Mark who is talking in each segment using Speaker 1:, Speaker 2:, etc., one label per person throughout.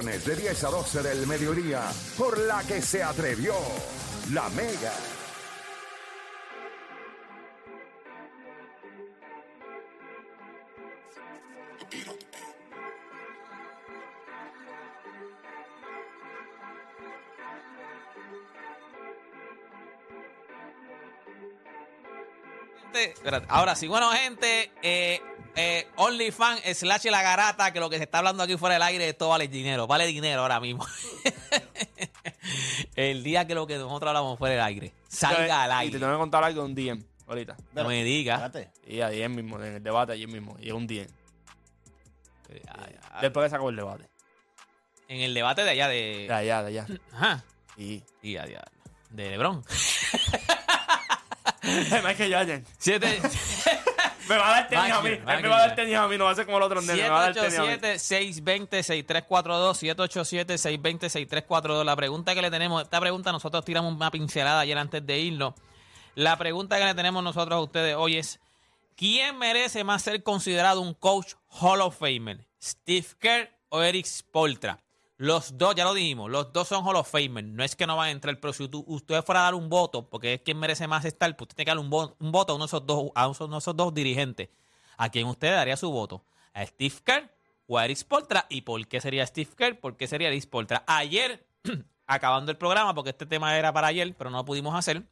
Speaker 1: De 10 a 12 del mediodía, por la que se atrevió la Mega.
Speaker 2: Gente, espérate, Ahora sí, bueno, gente, eh, eh, OnlyFans slash la garata, que lo que se está hablando aquí fuera del aire, esto vale dinero, vale dinero ahora mismo. el día que lo que nosotros hablamos fuera del aire, salga al
Speaker 3: Y te
Speaker 2: aire.
Speaker 3: tengo que contar algo un DM ahorita.
Speaker 2: No me digas.
Speaker 3: Y ayer mismo, en el debate, ayer mismo. Y es un DM.
Speaker 2: Ay, ay,
Speaker 3: Después que sacó el debate.
Speaker 2: En el debate de allá de.
Speaker 3: De allá, de allá.
Speaker 2: Ajá.
Speaker 3: Y.
Speaker 2: Y allá, de Lebron.
Speaker 3: Michael Jordan.
Speaker 2: Siete-
Speaker 3: Me va a dar tenis a mí. Él me va a dar tenis a mí. No va a ser como el otro nene. Me va a dar tenis a mí.
Speaker 2: 787-620-6342, 787-620-6342. La pregunta que le tenemos, esta pregunta nosotros tiramos una pincelada ayer antes de irnos. La pregunta que le tenemos nosotros a ustedes hoy es, ¿quién merece más ser considerado un coach Hall of Famer? ¿Steve Kerr o Eric Spoltra? Los dos, ya lo dijimos, los dos son Hall of Famer. No es que no van a entrar, pero si tú- usted fuera a dar un voto, porque es quien merece más estar, pues usted tiene que dar un, vo- un voto a uno de esos dos, a uno de esos dos dirigentes. ¿A quién usted daría su voto? ¿A Steve Kerr o a Eric Spoltra? ¿Y por qué sería Steve Kerr? ¿Por qué sería Eric Spoltra? Ayer, acabando el programa, porque este tema era para ayer, pero no lo pudimos hacer,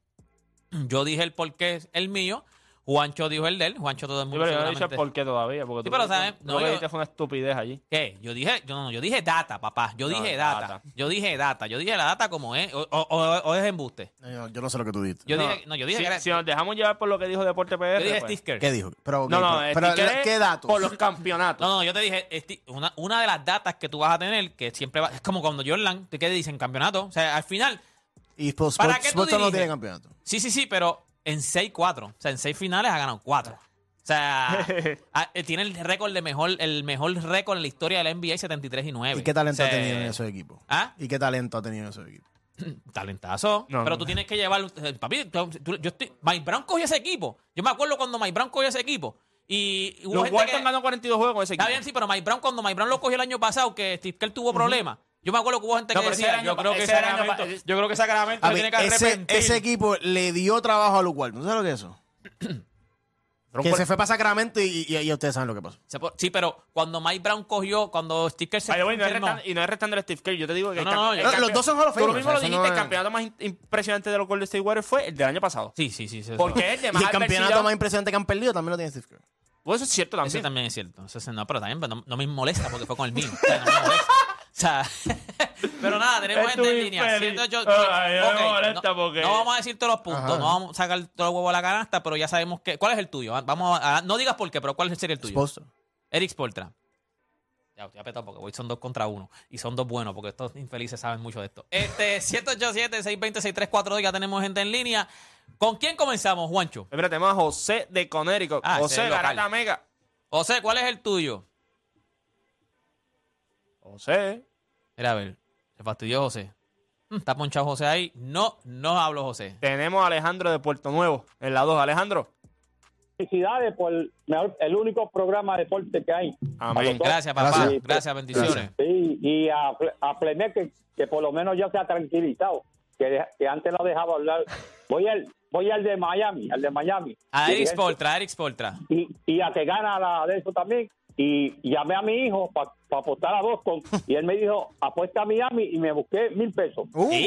Speaker 2: yo dije el por qué es el mío, Juancho dijo el de él, Juancho todo el
Speaker 3: Sí,
Speaker 2: mundo
Speaker 3: pero yo no he dicho por qué todavía. Porque
Speaker 2: Sí,
Speaker 3: tú-
Speaker 2: pero, ¿sabes? No,
Speaker 3: Lo que
Speaker 2: yo-
Speaker 3: dijiste fue una estupidez allí.
Speaker 2: ¿Qué? Yo dije, yo, no, yo dije data, papá. Yo
Speaker 3: No,
Speaker 2: dije
Speaker 3: data.
Speaker 2: data. Yo dije data. Yo dije la data como es. O, o- o- o es embuste.
Speaker 4: Yo, yo no sé lo que tú dices.
Speaker 2: Yo
Speaker 3: No,
Speaker 2: dije, no, yo dije
Speaker 3: si,
Speaker 2: que era,
Speaker 3: si nos dejamos llevar por lo que dijo Deporte PR.
Speaker 2: yo dije
Speaker 3: pues-
Speaker 2: Steve Kerr.
Speaker 4: ¿Qué dijo? Pero,
Speaker 3: No, no,
Speaker 4: pero, ¿qué datos?
Speaker 3: Por los campeonatos.
Speaker 2: No, no, yo te dije, una, una de las datas que tú vas a tener, que siempre va, es como cuando Jordan, ¿te qué dicen? Campeonato. O sea, al final,
Speaker 4: y pues,
Speaker 2: ¿para qué tú
Speaker 4: Sports no tiene campeonato.
Speaker 2: sí, sí, sí, pero en 6-4. O sea, en 6 finales ha ganado 4. O sea, eh, tiene el récord de mejor, el mejor récord en la historia del NBA 73 y 9.
Speaker 4: ¿Y qué talento
Speaker 2: O
Speaker 4: ha
Speaker 2: sea,
Speaker 4: tenido en esos equipos?
Speaker 2: ¿Ah?
Speaker 4: ¿Y qué talento ha tenido en esos equipos?
Speaker 2: Talentazo.
Speaker 3: No,
Speaker 2: pero
Speaker 3: no.
Speaker 2: tú tienes que llevar. eh, Papi, tú- tú- yo estoy. Mike Brown cogió ese equipo. Yo me acuerdo cuando Mike Brown cogió ese equipo. Y hubo
Speaker 3: Los
Speaker 2: gente
Speaker 3: Walton
Speaker 2: que-
Speaker 3: ganó 42 juegos con ese equipo.
Speaker 2: Está bien, sí, pero Mike Brown, cuando Mike Brown lo cogió el año pasado, que Steve Kerr tuvo problemas. Yo me acuerdo que hubo gente
Speaker 3: No,
Speaker 2: que decía, yo creo que Sacramento, yo creo que Sacramento
Speaker 4: A
Speaker 2: se
Speaker 4: ver,
Speaker 2: tiene que
Speaker 4: ese,
Speaker 2: arrepentir.
Speaker 4: ese equipo le dio trabajo a Luke Walton. ¿Tú sabes lo que es eso? Que se fue para Sacramento y, y, y ustedes saben lo que pasó.
Speaker 2: Sí, pero cuando Mike Brown cogió, cuando Steve Kerr se
Speaker 3: Ay, no y no es restando el Steve Kerr. Yo te digo que
Speaker 2: No,
Speaker 3: el
Speaker 2: no,
Speaker 3: el
Speaker 4: Los dos son Hall of
Speaker 3: Tú lo mismo lo dijiste.
Speaker 4: no
Speaker 3: El campeonato más impresionante de los Golden State Warriors fue el del año pasado.
Speaker 2: Sí, sí, sí. sí,
Speaker 3: Porque es de
Speaker 4: Y
Speaker 3: más
Speaker 4: el campeonato más impresionante que han perdido también lo tiene Steve Kerr.
Speaker 3: Pues eso es cierto
Speaker 2: Eso
Speaker 3: también.
Speaker 2: también es cierto. Eso no, pero también no, no me molesta porque fue con el mío. O sea, no me molesta. Sea, pero nada, tenemos
Speaker 3: Es
Speaker 2: gente en línea.
Speaker 3: infeliz.
Speaker 2: 108
Speaker 3: Ay, no me
Speaker 2: ok,
Speaker 3: molesta
Speaker 2: no,
Speaker 3: porque-
Speaker 2: no vamos a decir todos los puntos,
Speaker 4: Ajá.
Speaker 2: no vamos a sacar todos los huevos a la canasta, pero ya sabemos que. ¿Cuál es el tuyo? Vamos a, no digas por qué, pero ¿cuál sería el tuyo?
Speaker 4: Spolstra.
Speaker 2: Eric Spoltra. Ya, estoy apretado porque hoy son dos contra uno. Y son dos buenos, porque estos infelices saben mucho de esto. Este, 787-620-6342, ya tenemos gente en línea. ¿Con quién comenzamos, Juancho?
Speaker 3: Espera, tenemos a José de Conérico.
Speaker 2: Ah,
Speaker 3: José. Garata Mega.
Speaker 2: José, ¿cuál es el tuyo?
Speaker 3: José.
Speaker 2: Mira, a ver, se fastidió José. Mm, Está ponchado José ahí. No, no hablo José.
Speaker 3: Tenemos a Alejandro de Puerto Nuevo. En la 2. Alejandro.
Speaker 5: felicidades por mejor- el único programa de deporte que hay.
Speaker 3: Amén.
Speaker 2: Gracias, papá. Gracias,
Speaker 4: Gracias.
Speaker 2: bendiciones.
Speaker 5: Sí, y a, a que, que por lo menos ya se ha tranquilizado, que, de- que antes no dejaba hablar. Voy al, voy al de Miami, al de Miami.
Speaker 2: A Eric. Spoltra, a Eric Spoltra.
Speaker 5: Y, y a que gana la de eso también. Y llamé a mi hijo para apostar a Boston y él me dijo, apuesta a Miami y me busqué mil pesos.
Speaker 4: Uh,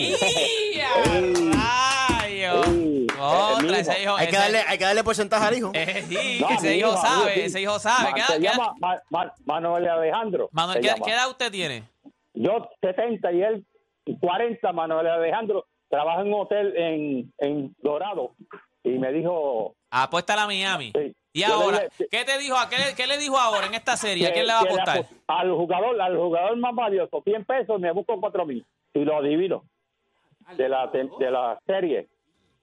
Speaker 5: ese
Speaker 2: hijo.
Speaker 4: hay, que darle, hay que darle porcentaje al hijo.
Speaker 2: Eh, sí,
Speaker 5: No,
Speaker 2: ese hijo
Speaker 5: hijo,
Speaker 2: sabe,
Speaker 5: sí.
Speaker 2: ese hijo sabe.
Speaker 5: Ma-
Speaker 2: ¿Qué edad-
Speaker 5: se
Speaker 2: qué edad-
Speaker 5: llama Ma- Ma- Manuel Alejandro.
Speaker 2: Manuel, ¿qué,
Speaker 5: llama.
Speaker 2: qué edad usted tiene?
Speaker 5: Yo 70 y él 40, Manuel Alejandro. Trabaja en un hotel en, en Dorado. Y me dijo
Speaker 2: Apuesta a la Miami.
Speaker 5: Sí.
Speaker 2: Y
Speaker 5: le
Speaker 2: ahora, ¿qué te dijo? ¿Qué, le- qué le dijo ahora en esta serie? ¿A quién le va a apostar?
Speaker 5: apo- al jugador, al jugador más valioso, 100 pesos, me busco 4 mil. Y lo divido. de la, de la serie,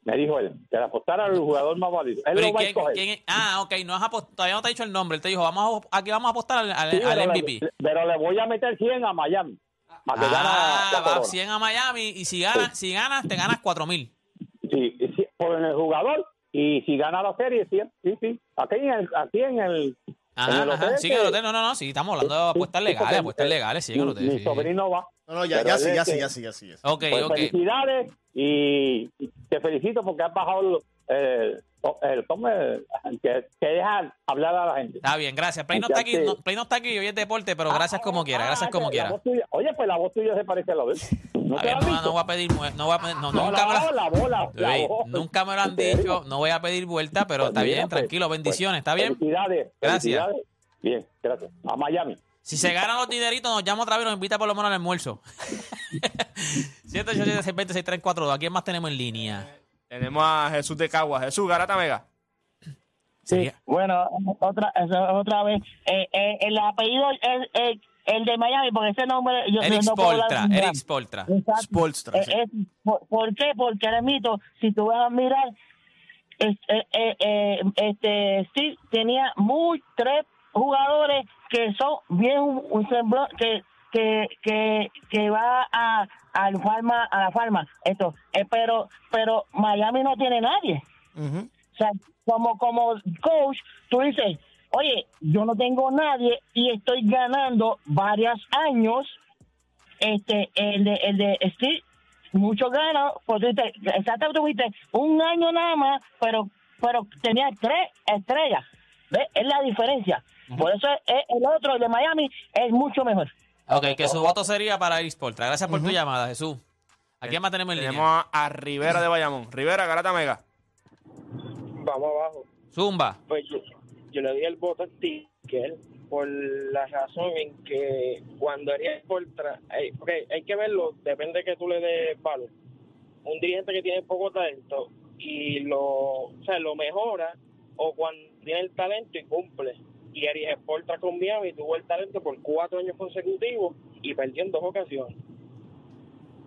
Speaker 5: me dijo él, que le apostara al jugador más válido. Él
Speaker 2: Pero ¿y
Speaker 5: lo va a
Speaker 2: quién-
Speaker 5: escoger.
Speaker 2: quién ah, ok, no has apost- todavía no te ha dicho el nombre. Él te dijo, vamos a- aquí vamos a apostar al, al-
Speaker 5: Sí,
Speaker 2: al
Speaker 5: pero,
Speaker 2: MVP.
Speaker 5: le, pero le voy a meter 100 a Miami. Para que gana
Speaker 2: Ah,
Speaker 5: la
Speaker 2: va
Speaker 5: corona.
Speaker 2: 100 a Miami y si ganas, si ganas, te ganas 4 mil.
Speaker 5: Sí, sí, por el jugador. Y si gana la serie, sí, sí. sí. Aquí en el, aquí en el, en
Speaker 2: Ajá,
Speaker 5: el
Speaker 2: ajá.
Speaker 5: hotel.
Speaker 2: Sí, en el
Speaker 5: que-
Speaker 2: hotel, no, no, no, sí, estamos hablando de apuestas legales, apuestas legales, sí, en el hotel.
Speaker 5: Mi
Speaker 2: sí,
Speaker 5: sobrino va.
Speaker 4: No, no, ya, ya sí, ya sí,
Speaker 5: que-
Speaker 4: ya sí, ya sí. ya sí.
Speaker 2: Ok,
Speaker 5: Pues
Speaker 2: ok.
Speaker 5: felicidades y te felicito porque has bajado el, el, que, que deja hablar a la gente.
Speaker 2: Está bien, gracias. Play no está aquí, no, Play no está aquí, hoy es deporte, pero gracias como quiera, gracias
Speaker 5: Ah,
Speaker 2: como quiera.
Speaker 5: tuya- oye, pues la voz tuya se parece a la de él. ¿No
Speaker 2: voy a pedir, no voy a no,
Speaker 5: No,
Speaker 2: nunca me
Speaker 5: la
Speaker 2: lo-
Speaker 5: voz, la voz, la- la
Speaker 2: Ey,
Speaker 5: voz.
Speaker 2: nunca me lo han dicho, no voy a pedir vuelta, pero
Speaker 5: Pues
Speaker 2: está
Speaker 5: mira,
Speaker 2: bien,
Speaker 5: pues,
Speaker 2: tranquilo, bendiciones, ¿está bien?
Speaker 5: Felicidades.
Speaker 2: Gracias.
Speaker 5: felicidades. Bien, gracias. A Miami.
Speaker 2: Si se ganan los dineritos, nos llama otra vez y nos invita por lo menos al almuerzo. 787-620-6342. ¿A quién más tenemos en línea?
Speaker 3: Tenemos a Jesús de Cagua. Jesús, Garata Mega.
Speaker 2: Sí.
Speaker 6: Bueno, otra otra vez. Eh, eh, el apellido es el, el de Miami, porque ese nombre yo
Speaker 2: Eric
Speaker 6: no puedo
Speaker 2: Spoltra,
Speaker 6: dar-
Speaker 2: Eric Spoltra.
Speaker 6: Exacto.
Speaker 4: Spolstra,
Speaker 6: Eh,
Speaker 4: sí.
Speaker 6: es- por, por qué? Porque ahora mismo, si tú vas a mirar, es- eh, eh, eh, este Steve tenía muy tres jugadores que son bien un, un sembla- que que que que va a al farma a la farma esto eh, pero pero Miami no tiene nadie o sea, como, como coach, tú dices, oye, yo no tengo nadie y estoy ganando varios años. Este, el de, el de Steve, mucho gana, dices, exacto, tuviste un año nada más, pero, pero tenía tres estrellas. ¿Ves? Es la diferencia. Por eso es- el otro, el de Miami, es mucho mejor.
Speaker 2: Ok, que su voto sería para Eric Spoltra. Gracias por tu llamada, Jesús. ¿A quién más tenemos en línea?
Speaker 3: Tenemos a, a Rivera de Bayamón. Rivera, Garata Mega.
Speaker 7: Vamos abajo.
Speaker 2: Zumba.
Speaker 7: Pues yo, yo le di el voto a Sticker por la razón en que cuando haría por hay, ok, hay que verlo, depende que tú le des valor. Un dirigente que tiene poco talento y lo, o sea, lo mejora o cuando tiene el talento y cumple. Y Arias Sportra con Miami tuvo el talento por cuatro años consecutivos y perdió en dos ocasiones.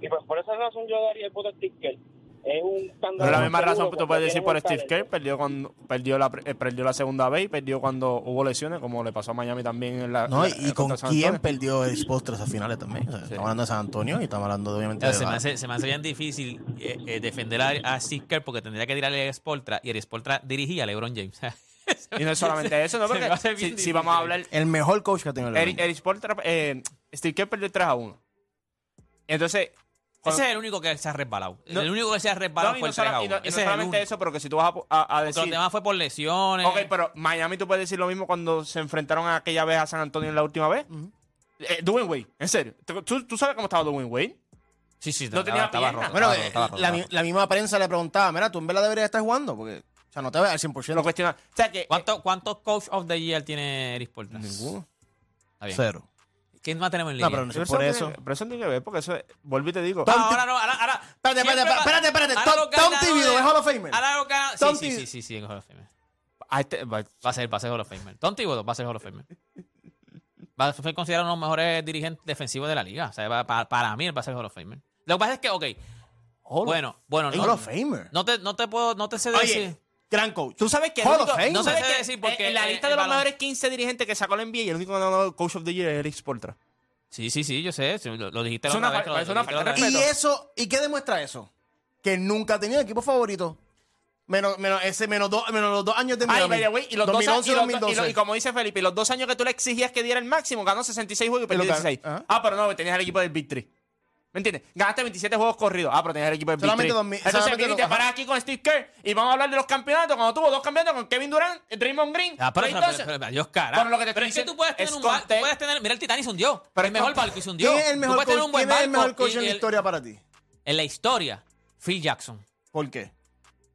Speaker 7: Y pues por esa razón yo daría el voto a Sticker. Es un
Speaker 3: es la misma razón que tú puedes decir por Steve. Kerr. Perdió, cuando, perdió, la, eh, perdió la segunda vez y perdió cuando hubo lesiones, como le pasó a Miami también en la.
Speaker 4: No,
Speaker 3: la-
Speaker 4: y, con quién perdió el Spolstra esas finales también. O sea, Estamos hablando de San Antonio y estamos hablando de, obviamente
Speaker 2: Ya,
Speaker 4: de
Speaker 2: se, me hace, se me hace bien difícil eh, eh, defender a, a Steve Kerr porque tendría que tirarle a Spoltra y Eric Spoltra dirigía a LeBron James.
Speaker 3: Y no es solamente eso, ¿no? Porque si, vamos a hablar.
Speaker 4: el mejor coach que ha tenido el
Speaker 3: Eric Spoelstra, eh, Steve Kerr perdió 3 a 1. Entonces. cuando-
Speaker 2: Ese es el único que se ha resbalado.
Speaker 3: No.
Speaker 2: el único que se ha resbalado
Speaker 3: no,
Speaker 2: fue
Speaker 3: no
Speaker 2: el 3 a
Speaker 3: sola- y
Speaker 2: 1.
Speaker 3: no- y no
Speaker 2: Ese es el
Speaker 3: solamente eso, pero que si tú vas a, a- a decir.
Speaker 2: Los demás fue por lesiones.
Speaker 3: Ok, pero Miami tú puedes decir lo mismo cuando se enfrentaron a aquella vez a San Antonio en la última vez. Eh, Dwayne Wade, en serio. ¿Tú, tú- sabes cómo estaba Dwayne Wade?
Speaker 2: Sí, sí,
Speaker 3: no
Speaker 2: estaba-
Speaker 3: tenía
Speaker 2: estaba
Speaker 3: pierna.
Speaker 2: roto,
Speaker 4: Bueno,
Speaker 2: estaba roto,
Speaker 4: eh,
Speaker 2: estaba roto,
Speaker 4: la, la misma prensa le preguntaba, mira, tú en verdad deberías estar jugando, porque, o sea, no te ves al 100%.
Speaker 3: Lo cuestiona. O sea que.
Speaker 2: ¿Cuánto- ¿Cuántos Coach of the Year tiene Eric Spoltra?
Speaker 4: Ninguno.
Speaker 2: Está bien.
Speaker 4: Cero.
Speaker 2: ¿Quién más tenemos en
Speaker 4: No,
Speaker 2: línea?
Speaker 4: pero no sé
Speaker 3: Pero
Speaker 4: por
Speaker 3: eso,
Speaker 4: eso.
Speaker 3: tiene- pero eso tiene que ver, porque eso. es- Vuelvo y te digo.
Speaker 2: No, ahora no, ahora, ahora.
Speaker 4: Espérate, espérate,
Speaker 2: siempre va-
Speaker 4: espérate, espérate.
Speaker 2: ahora
Speaker 4: Tom-
Speaker 2: los
Speaker 4: Tom
Speaker 2: ganadores-
Speaker 4: Thibodeau es Hall of Famer.
Speaker 2: Ahora los ganadores-
Speaker 4: Tom
Speaker 2: Sí, sí,
Speaker 4: Thibodeau.
Speaker 2: sí, sí, sí, es Hall of Famer.
Speaker 3: Este- va-
Speaker 2: Va a ser, va a ser Hall of Famer. Tom Thibodeau va a ser Hall of Famer. Va a ser considerado uno de los mejores dirigentes defensivos de la liga. O sea, va- para, para mí él va a ser Hall of Famer. Lo que pasa es que, ok,
Speaker 4: Hall-
Speaker 2: bueno, bueno,
Speaker 4: Hall
Speaker 2: no,
Speaker 4: of Famer.
Speaker 2: no te, no te puedo, no te sé
Speaker 4: Oye,
Speaker 2: decir.
Speaker 4: Gran coach.
Speaker 3: Tú sabes que el
Speaker 4: Hall
Speaker 3: único-
Speaker 4: of Fame.
Speaker 2: No
Speaker 3: ¿sabes
Speaker 2: sé
Speaker 3: que
Speaker 2: decir porque
Speaker 3: en la lista
Speaker 2: el
Speaker 3: de los
Speaker 2: balón-
Speaker 3: mejores 15 dirigentes que sacó la NBA y el único ganador Coach of the Year es Eric Spoltra.
Speaker 2: Sí, sí, sí, yo sé. sí, Lo, lo dijiste
Speaker 3: Es
Speaker 2: la
Speaker 3: una
Speaker 2: otra vez,
Speaker 3: fa-
Speaker 2: lo-
Speaker 3: es
Speaker 2: lo
Speaker 3: una
Speaker 2: dijiste la
Speaker 3: falta
Speaker 2: otra
Speaker 3: de
Speaker 2: vez.
Speaker 4: Y eso, ¿y qué demuestra eso? Que nunca ha tenido equipo favorito. Menos, menos, ese, menos, dos, menos los dos años de
Speaker 3: Ay,
Speaker 4: Miami.
Speaker 3: by the way, y los dos
Speaker 4: 2011
Speaker 3: años- y, los- y
Speaker 4: 2012.
Speaker 3: lo- y como dice Felipe, y los dos años que tú le exigías que diera el máximo, ganó 66 juegos y perdió
Speaker 4: Y lo ga-
Speaker 3: 16.
Speaker 4: ajá.
Speaker 3: Ah, pero no, tenías el equipo del Big Three. ¿Me entiendes? Ganaste 27 juegos corridos. Ah, pero tenías el equipo Big
Speaker 4: Solamente
Speaker 3: Three.
Speaker 4: dos mil-
Speaker 3: Entonces
Speaker 4: solamente
Speaker 3: vienes y te
Speaker 4: dos- ajá.
Speaker 3: paras aquí con Steve Kerr y vamos a hablar de los campeonatos. Cuando tuvo dos campeonatos con Kevin Durant, Draymond Green.
Speaker 2: Ah, pero,
Speaker 3: Pues
Speaker 2: pero,
Speaker 3: entonces,
Speaker 2: pero, pero, Dios cara.
Speaker 3: Pero lo que te
Speaker 2: pero
Speaker 3: estoy
Speaker 2: es que tú puedes tener un barco, tú
Speaker 3: conte-
Speaker 2: puedes tener, mira el Titanic se hundió.
Speaker 3: Pero
Speaker 2: el
Speaker 3: es
Speaker 2: mejor barco y se hundió.
Speaker 4: ¿Quién es el
Speaker 2: Tú
Speaker 4: mejor
Speaker 2: puedes tener
Speaker 4: coach,
Speaker 2: un buen
Speaker 4: ¿quién es el mejor coach en la
Speaker 2: el-
Speaker 4: historia para ti?
Speaker 2: En la historia, Phil Jackson.
Speaker 4: ¿Por qué?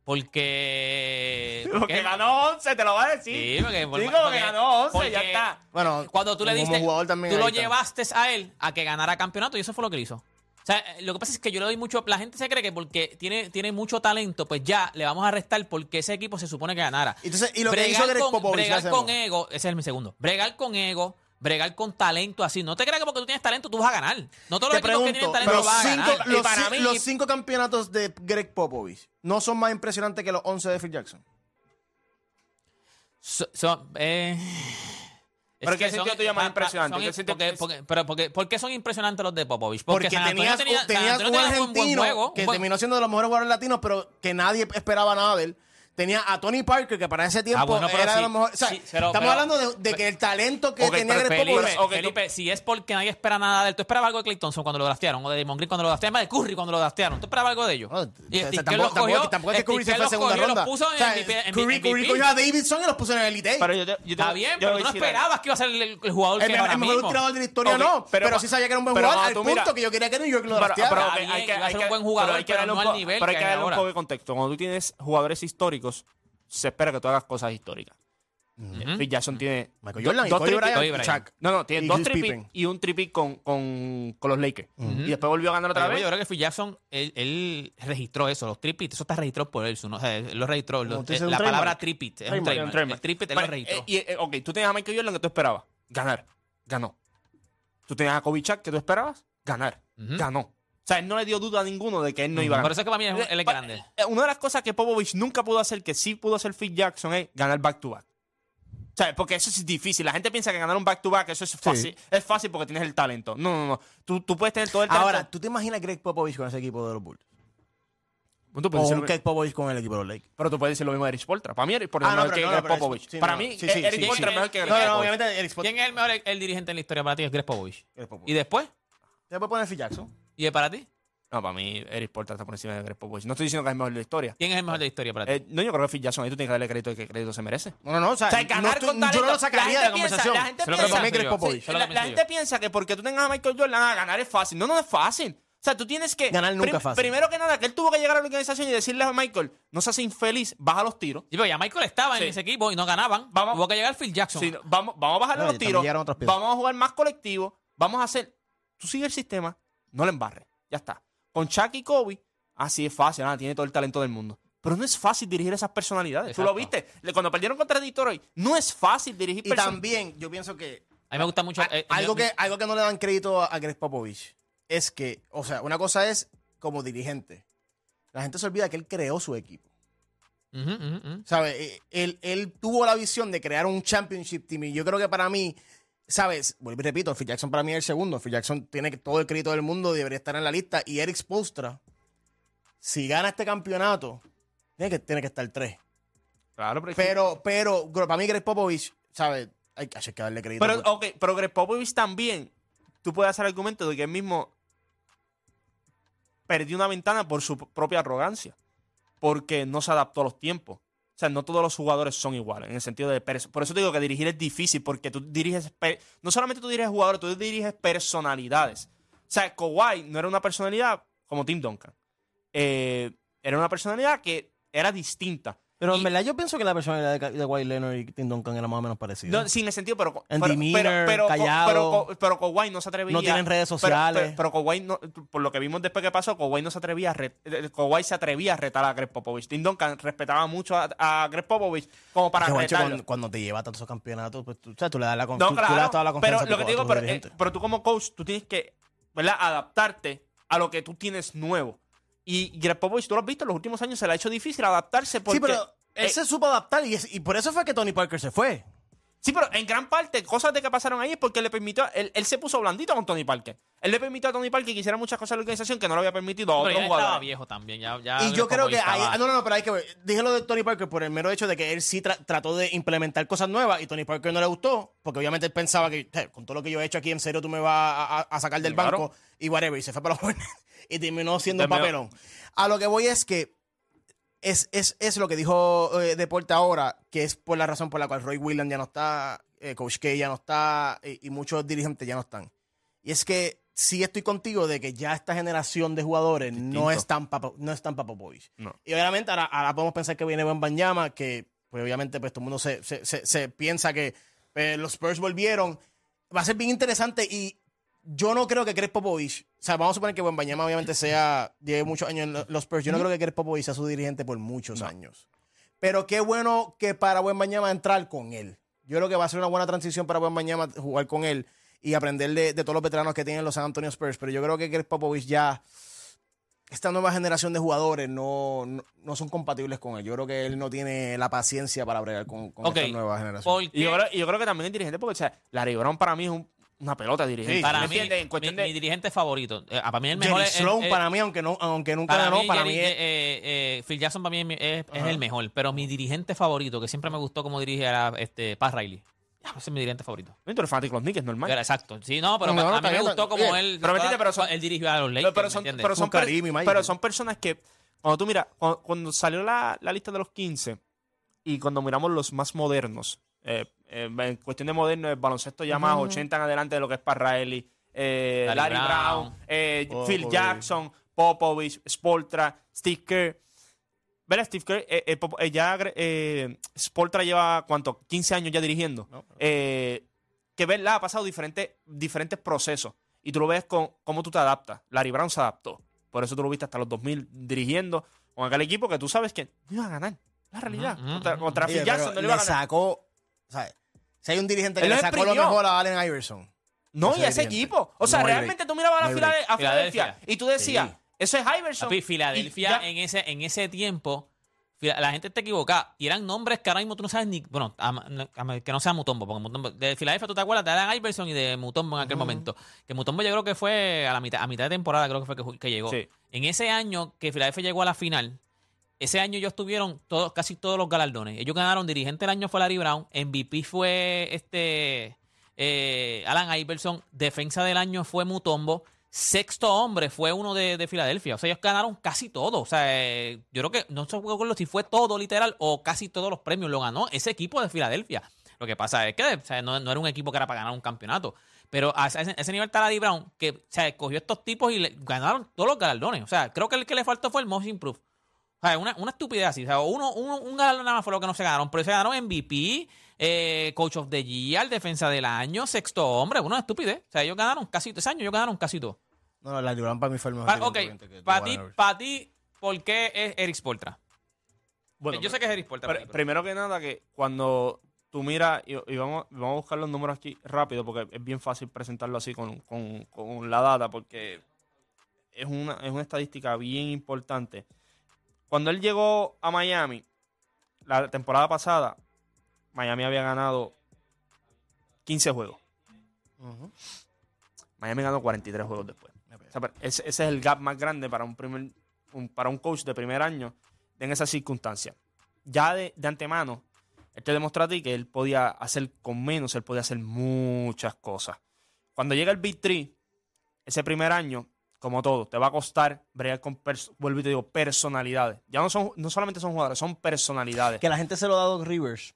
Speaker 2: Porque. ¿por
Speaker 3: Porque ganó 11, te lo va a decir.
Speaker 2: Sí, porque, por-
Speaker 3: Digo que
Speaker 2: porque-
Speaker 3: ganó 11,
Speaker 2: porque
Speaker 3: ya está.
Speaker 4: Bueno,
Speaker 2: Cuando tú le
Speaker 4: como
Speaker 2: diste,
Speaker 4: jugador también
Speaker 2: tú lo llevaste a él a que ganara campeonato y eso fue lo que él hizo. O sea, lo que pasa es que yo le doy mucho. La gente se cree que porque tiene, tiene mucho talento, pues ya le vamos a restar porque ese equipo se supone que ganara.
Speaker 4: Entonces, y lo que
Speaker 2: bregar
Speaker 4: hizo Greg
Speaker 2: con,
Speaker 4: Popovich,
Speaker 2: bregar con ego, ese es mi segundo. Bregar con ego, bregar con talento así. No te creas que porque tú tienes talento tú vas a ganar. No todos los equipos que tienen talento a
Speaker 4: cinco,
Speaker 2: ganar.
Speaker 4: los,
Speaker 3: Y para
Speaker 4: ci-
Speaker 3: mí-
Speaker 4: los cinco campeonatos de Greg Popovich no son más impresionantes que los 11 de Phil Jackson.
Speaker 2: So- son, eh,
Speaker 3: ¿Pero
Speaker 2: es
Speaker 3: qué
Speaker 2: que
Speaker 3: sentido
Speaker 2: son-
Speaker 3: tú llamas impresionante?
Speaker 2: son-
Speaker 3: ¿Qué
Speaker 2: porque- pero porque- ¿Por qué son impresionantes los de Popovich?
Speaker 4: Porque, tenías,
Speaker 2: tenía-
Speaker 4: un
Speaker 2: buen-
Speaker 4: argentino
Speaker 2: juego,
Speaker 4: que
Speaker 2: buen-
Speaker 4: terminó siendo de los mejores jugadores latinos, pero que nadie esperaba nada de él. Tenía a Tony Parker, que para ese tiempo
Speaker 2: Ah, bueno, pero
Speaker 4: era de
Speaker 2: sí,
Speaker 4: los mejores. O sea,
Speaker 2: sí, pero-
Speaker 4: estamos
Speaker 2: pero-
Speaker 4: hablando de, de que el talento que
Speaker 3: Ok,
Speaker 4: tenía Greg
Speaker 2: Felipe,
Speaker 3: tú-
Speaker 2: si es porque nadie espera nada de él, tú esperabas algo de Clay Thompson cuando lo draftearon, o de Damon Green cuando lo draftearon, más de Curry cuando lo draftearon, tú esperabas algo de ellos. Y
Speaker 4: o sea, tampoco,
Speaker 2: cogió,
Speaker 4: tampoco es que Curry se
Speaker 2: Kerr
Speaker 4: fue a segunda
Speaker 2: cogió
Speaker 4: ronda.
Speaker 2: los puso
Speaker 4: O sea,
Speaker 2: MVP, en
Speaker 4: Curry, Curry
Speaker 2: MVP.
Speaker 4: cogió a Davidson y los puso en el Elite.
Speaker 3: Pero yo te- yo te-
Speaker 2: Está bien,
Speaker 3: yo
Speaker 2: pero tú no esperabas que iba a ser el, el jugador
Speaker 4: el,
Speaker 2: que
Speaker 4: el mejor tirador de la historia no, pero, sí sabía que era un buen jugador,
Speaker 3: cuando
Speaker 4: al punto que yo quería que New York lo drafteara.
Speaker 3: pero, hay que,
Speaker 2: un buen jugador,
Speaker 3: pero hay que darle
Speaker 2: no
Speaker 3: un
Speaker 2: al
Speaker 3: po-
Speaker 2: nivel
Speaker 3: pero hay
Speaker 2: que
Speaker 3: que
Speaker 2: hay
Speaker 3: darle un
Speaker 2: ahora.
Speaker 3: poco de contexto. Cuando tú tienes jugadores históricos, se espera que tú hagas cosas históricas. Phil Jackson tiene
Speaker 4: Michael
Speaker 3: do-
Speaker 4: Jordan y
Speaker 3: dos
Speaker 4: Kobe
Speaker 3: tripit-
Speaker 4: Bryant
Speaker 2: Kobe
Speaker 4: y
Speaker 2: Bryant.
Speaker 4: Shaq.
Speaker 3: No, no, tiene
Speaker 4: Y
Speaker 3: dos
Speaker 4: Chris
Speaker 3: tripit
Speaker 4: Pippen.
Speaker 3: y un tripit con, con, con los Lakers. Y después volvió a ganar otra
Speaker 2: Pero
Speaker 3: vez.
Speaker 2: Yo creo que Phil Jackson, él, él registró eso, los tripits, eso está registrado por él, su- ¿no? o sea, él lo registró. lo- eh,
Speaker 4: un
Speaker 2: la
Speaker 4: trademark.
Speaker 2: palabra tripit es un
Speaker 4: Trademark,
Speaker 2: trademark.
Speaker 3: Un trademark.
Speaker 2: El tripit él
Speaker 3: Vale,
Speaker 2: lo registró.
Speaker 3: eh, y, eh, ok, tú tenías a Michael Jordan que tú esperabas. Ganar. Ganó. Tú tenías a Kobe Shaq que tú esperabas. Ganar.
Speaker 2: Ujú.
Speaker 3: Ganó. O sea, él no le dio duda a ninguno de que él no iba a
Speaker 2: Por
Speaker 3: ganar.
Speaker 2: eso es que para mí es- él es grande.
Speaker 3: eh, Una de las cosas que Popovich nunca pudo hacer, que sí pudo hacer Phil Jackson, es ganar back-to-back. O sea, porque eso es difícil. La gente piensa que ganar un back-to-back, eso es fácil. Es fácil porque tienes el talento. No, no, no. Tú, tú puedes tener todo el talento.
Speaker 4: Ahora, ¿tú te imaginas Greg Popovich con ese equipo de los Bulls?
Speaker 3: tú
Speaker 4: O un Greg Popovich con el equipo de los Lakers.
Speaker 3: Pero tú puedes decir lo mismo de Erich Spoelstra. Para mí Erich Spoelstra
Speaker 4: Ah,
Speaker 3: es mejor que Greg Popovich. Para mí, Spoelstra
Speaker 2: sí.
Speaker 3: es mejor que Greg
Speaker 4: No, no,
Speaker 3: Popovich.
Speaker 4: obviamente Eric
Speaker 2: ¿Quién es el mejor el, dirigente en la historia para ti? Es Greg Popovich.
Speaker 4: Greg Popovich.
Speaker 2: ¿Y después?
Speaker 4: ¿Te puede poner Phil Jackson?
Speaker 2: ¿Y para ti?
Speaker 3: No, para mí Erich Spoelstra está por encima de Greg Popovich. No estoy diciendo que es el mejor de la historia.
Speaker 2: ¿Quién es el mejor de la historia para ti?
Speaker 3: Eh, no, yo creo que Phil Jackson ahí tú tienes que darle crédito de que crédito se merece.
Speaker 4: No, no, no. O sea,
Speaker 3: O sea,
Speaker 4: no estoy- yo no lo sacaría
Speaker 3: La
Speaker 4: de la
Speaker 3: gente piensa-
Speaker 4: conversación.
Speaker 3: la gente
Speaker 2: Se lo
Speaker 4: Pero para mí
Speaker 2: piensa,
Speaker 4: Greg
Speaker 2: yo.
Speaker 4: Popovich.
Speaker 2: Sí, lo
Speaker 3: La, gente
Speaker 2: yo.
Speaker 3: piensa que porque tú tengas a Michael Jordan, a ganar es fácil. No, no es fácil. O sea, tú tienes que.
Speaker 4: Ganar nunca es fácil.
Speaker 3: Primero que nada, que él tuvo que llegar a la organización y decirle a Michael, no seas infeliz, baja los tiros.
Speaker 2: Sí, pero ya Michael estaba
Speaker 3: Sí.
Speaker 2: en ese equipo y no ganaban.
Speaker 3: Vamos-
Speaker 2: Hubo que llegar Phil Jackson.
Speaker 3: Sí, vamos, vamos a bajarle
Speaker 4: No, y
Speaker 3: los
Speaker 4: también
Speaker 3: tiros.
Speaker 4: llegaron otras piezas.
Speaker 3: Vamos a jugar más colectivo. Vamos a hacer. Tú sigue el sistema, no le embarres. Ya está. Con Chuck y Kobe, así es fácil. nada, tiene todo el talento del mundo. Pero no es fácil dirigir esas personalidades. Tú lo viste. Le- Cuando perdieron contra Detroit, no es fácil dirigir
Speaker 4: Y también, yo pienso que
Speaker 2: A mí me gusta mucho.
Speaker 4: A-
Speaker 2: eh,
Speaker 4: algo, que, algo que no le dan crédito a, a Greg Popovich es que, o sea, una cosa es como dirigente. La gente se olvida que él creó su equipo. ¿Sabes? Eh, Él, él tuvo la visión de crear un championship team y yo creo que para mí, ¿sabes? Vuelvo y repito, Phil Jackson para mí es el segundo. Phil Jackson tiene todo el crédito del mundo, debería estar en la lista. Y Eric Spoelstra, si gana este campeonato, tiene que, tiene que estar tres.
Speaker 3: Claro, pero,
Speaker 4: Pero, pero, para mí Greg Popovich, ¿sabes? Hay, hay que darle crédito.
Speaker 3: Pero,
Speaker 4: por-
Speaker 3: ok, pero Greg Popovich también, tú puedes hacer argumento de que él mismo perdió una ventana por su propia arrogancia, porque no se adaptó a los tiempos. O sea, no todos los jugadores son iguales, en el sentido de... Por eso digo que dirigir es difícil, porque tú diriges... No solamente tú diriges jugadores, tú diriges personalidades. O sea, Kawhi no era una personalidad como Tim Duncan. Eh, era una personalidad que era distinta.
Speaker 4: Pero en verdad yo pienso que la personalidad de, de Kawhi Leonard y Tim Duncan era más o menos parecida.
Speaker 3: No, sin el sentido, pero.
Speaker 4: En
Speaker 3: pero,
Speaker 4: demeanor,
Speaker 3: pero, pero,
Speaker 4: callado.
Speaker 3: Pero, pero, Kawhi no se atrevía.
Speaker 4: No tienen redes sociales.
Speaker 3: Pero, Kawhi no- por lo que vimos después que pasó, Kawhi no se atrevía a re- eh, Kawhi se atrevía a retar a Greg Popovich. Tim Duncan respetaba mucho a, a Greg Popovich como para
Speaker 4: Que, guacho,
Speaker 3: retarlo.
Speaker 4: cuando, cuando te lleva a tantos campeonatos, pues tú, o sea, tú le das la
Speaker 3: No,
Speaker 4: tú- tú le
Speaker 3: claro.
Speaker 4: das toda la confianza
Speaker 3: pero lo que te digo, pero, eh, pero tú como coach, tú tienes que ¿verdad? adaptarte a lo que tú tienes nuevo. Y Popovich, tú lo has visto, en los últimos años se le ha hecho difícil adaptarse porque...
Speaker 4: sí, pero él
Speaker 3: eh,
Speaker 4: se supo adaptar y, es- y por eso fue que Tony Parker se fue.
Speaker 3: Sí, pero en gran parte, cosas de que pasaron ahí es porque le permitió. Él, él se puso blandito con Tony Parker. Él le permitió a Tony Parker que hiciera muchas cosas en la organización que no le había permitido a
Speaker 2: Pero
Speaker 3: otros
Speaker 2: ya estaba
Speaker 3: jugadores.
Speaker 2: viejo también. Ya, ya
Speaker 4: y yo creo que ahí,
Speaker 2: estaba-
Speaker 4: ah, no, no, no, pero hay que ver. Dije lo de Tony Parker por el mero hecho de que él sí tra- trató de implementar cosas nuevas y Tony Parker no le gustó, porque obviamente él pensaba que "Eh, con todo lo que yo he hecho aquí, en serio tú me vas a, a- a sacar del banco y whatever. Y se fue para los Hornets y terminó siendo un papelón. A lo que voy es que es, es, es lo que dijo eh, Deporte ahora, que es por la razón por la cual Roy Williams ya no está, eh, Coach K ya no está y, y muchos dirigentes ya no están. Y es que sí estoy contigo de que ya esta generación de jugadores no están para no están pa Popovich.
Speaker 3: No.
Speaker 4: Y obviamente ahora, ahora podemos pensar que viene Buen Banyama, que pues obviamente pues todo el mundo se, se, se- se piensa que eh, los Spurs volvieron. Va a ser bien interesante y yo no creo que Greg Popovich, o sea, vamos a suponer que Buen Banyama obviamente sea, lleve muchos años en lo- los Spurs. Yo no creo que Greg Popovich sea su dirigente por muchos años. Pero qué bueno que para Buen Banyama entrar con él. Yo creo que va a ser una buena transición para mañana jugar con él y aprender de, de todos los veteranos que tienen los San Antonio Spurs. Pero yo creo que Greg Popovich ya, esta nueva generación de jugadores no, no, no son compatibles con él. Yo creo que él no tiene la paciencia para bregar con, con esta nueva generación.
Speaker 2: ¿Por
Speaker 3: Y yo,
Speaker 2: qué?
Speaker 3: creo, y yo creo que también es dirigente porque, o sea, Larry Brown para mí es un- una pelota dirigente.
Speaker 2: para
Speaker 3: ¿Me
Speaker 2: mí?
Speaker 3: En
Speaker 2: mi,
Speaker 3: cuestión
Speaker 2: mi
Speaker 3: de...
Speaker 2: dirigente favorito. eh, para mí el mejor
Speaker 4: Jerry
Speaker 2: es-
Speaker 4: Sloan,
Speaker 2: es-
Speaker 4: para mí, aunque, no, aunque nunca
Speaker 2: Para
Speaker 4: ganó,
Speaker 2: mí,
Speaker 4: para
Speaker 2: Jerry-
Speaker 4: mí es...
Speaker 2: eh, eh, eh, Phil Jackson para mí es, el mejor, pero mi dirigente favorito, que siempre me gustó como dirige, era este, Pat Riley. Ya, ese es mi dirigente favorito.
Speaker 3: Tú eres fanático de los Knicks, normal.
Speaker 2: Era exacto. Sí, no, pero
Speaker 4: No, no,
Speaker 2: a mí me gustó como él.
Speaker 3: Pero me entiendes, pero son-
Speaker 2: él dirigió a los Lakers.
Speaker 3: Pero, pero
Speaker 2: ¿me
Speaker 3: son, pero, son, per- pero son personas que, cuando tú miras, cuando, cuando salió la, la lista de los 15 y cuando miramos los más modernos, eh, eh, en cuestión de moderno, el baloncesto ya más 80 en adelante de lo que es Riley, eh,
Speaker 2: Larry
Speaker 3: Larry,
Speaker 2: Brown.
Speaker 3: Brown, eh, Phil. Jackson, Popovich, Spoltra, Steve Kerr. ¿Verdad? Steve Kerr, eh, eh, eh, ya eh, Spoltra lleva, ¿cuánto? 15 años ya dirigiendo. Eh, que ¿verdad? ha pasado diferentes, diferentes procesos. Y tú lo ves con cómo tú te adaptas. Larry Brown se adaptó. Por eso tú lo viste hasta los 2000 dirigiendo con aquel equipo que tú sabes que no iba a ganar. La realidad.
Speaker 2: Ujú,
Speaker 3: contra, Phil Jackson no le iba a ganar.
Speaker 4: sacó... sea, Si hay un dirigente que le sacó lo mejor a Allen Iverson.
Speaker 3: No,
Speaker 4: ese
Speaker 3: y a ese
Speaker 4: dirigente.
Speaker 3: equipo. O sea,
Speaker 4: No
Speaker 3: realmente
Speaker 4: break.
Speaker 3: tú mirabas
Speaker 4: No
Speaker 3: a, Filadelfia, y tú decías,
Speaker 4: Sí.
Speaker 3: eso es Iverson.
Speaker 2: Papi, Filadelfia en ese, en ese tiempo, la gente está equivocada. Y eran nombres que ahora mismo tú no sabes ni. Bueno, a- a- que no sea Mutombo, porque Mutombo. De Filadelfia tú te acuerdas de Allen Iverson y de Mutombo en aquel momento. Que Mutombo yo creo que fue a la mitad, a mitad de temporada, creo que fue que, que llegó.
Speaker 3: Sí.
Speaker 2: En ese año que Filadelfia llegó a la final, ese año ellos tuvieron todos, casi todos los galardones. Ellos ganaron, dirigente del año fue Larry Brown, MVP fue este eh, Alan Iverson, defensa del año fue Mutombo, sexto hombre fue uno de, de Filadelfia. O sea, ellos ganaron casi todo. O sea, eh, yo creo que no se acuerdo si fue todo literal o casi todos los premios lo ganó ese equipo de Filadelfia. Lo que pasa es que no, era un equipo que era para ganar un campeonato. Pero a ese, nivel está Larry Brown, que o sea, escogió estos tipos y le, ganaron todos los galardones. O sea, creo que el que le faltó fue el most improved. O sea, una, una estupidez así. O sea, uno, uno- un galardón nada más fue lo que no se ganaron. Pero se ganaron MVP, eh, Coach of the Year, Defensa del Año, Sexto Hombre. Una estupidez. O sea, ellos ganaron casi ese año, ellos ganaron casi todo.
Speaker 4: No, no, Larry Brown para mí fue el mejor.
Speaker 2: Pa- ok, para ti,
Speaker 4: Allen Iverson.
Speaker 2: pa' ti, ¿por qué es Eric Spoltra?
Speaker 3: Bueno,
Speaker 2: Yo sé que es Eric para ti, pero-
Speaker 3: primero que nada, que cuando tú miras, y, y vamos, vamos a buscar los números aquí rápido, porque es bien fácil presentarlo así con, con- con la data, porque es una, es una estadística bien importante. Cuando él llegó a Miami, la temporada pasada, Miami había ganado 15 juegos.
Speaker 4: Ujú.
Speaker 3: Miami ganó 43 juegos después. O sea, pero ese, ese es el gap más grande para un, primer, un- para un coach de primer año en esas circunstancias. Ya de, de antemano, él te demostró a ti que él podía hacer con menos, él podía hacer muchas cosas. Cuando llega el Big Three, ese primer año, como todo, te va a costar bregar con, vuelvo y te digo, personalidades. Ya no, son, no solamente son jugadores, son personalidades.
Speaker 4: Que la gente se lo da a Doc Rivers.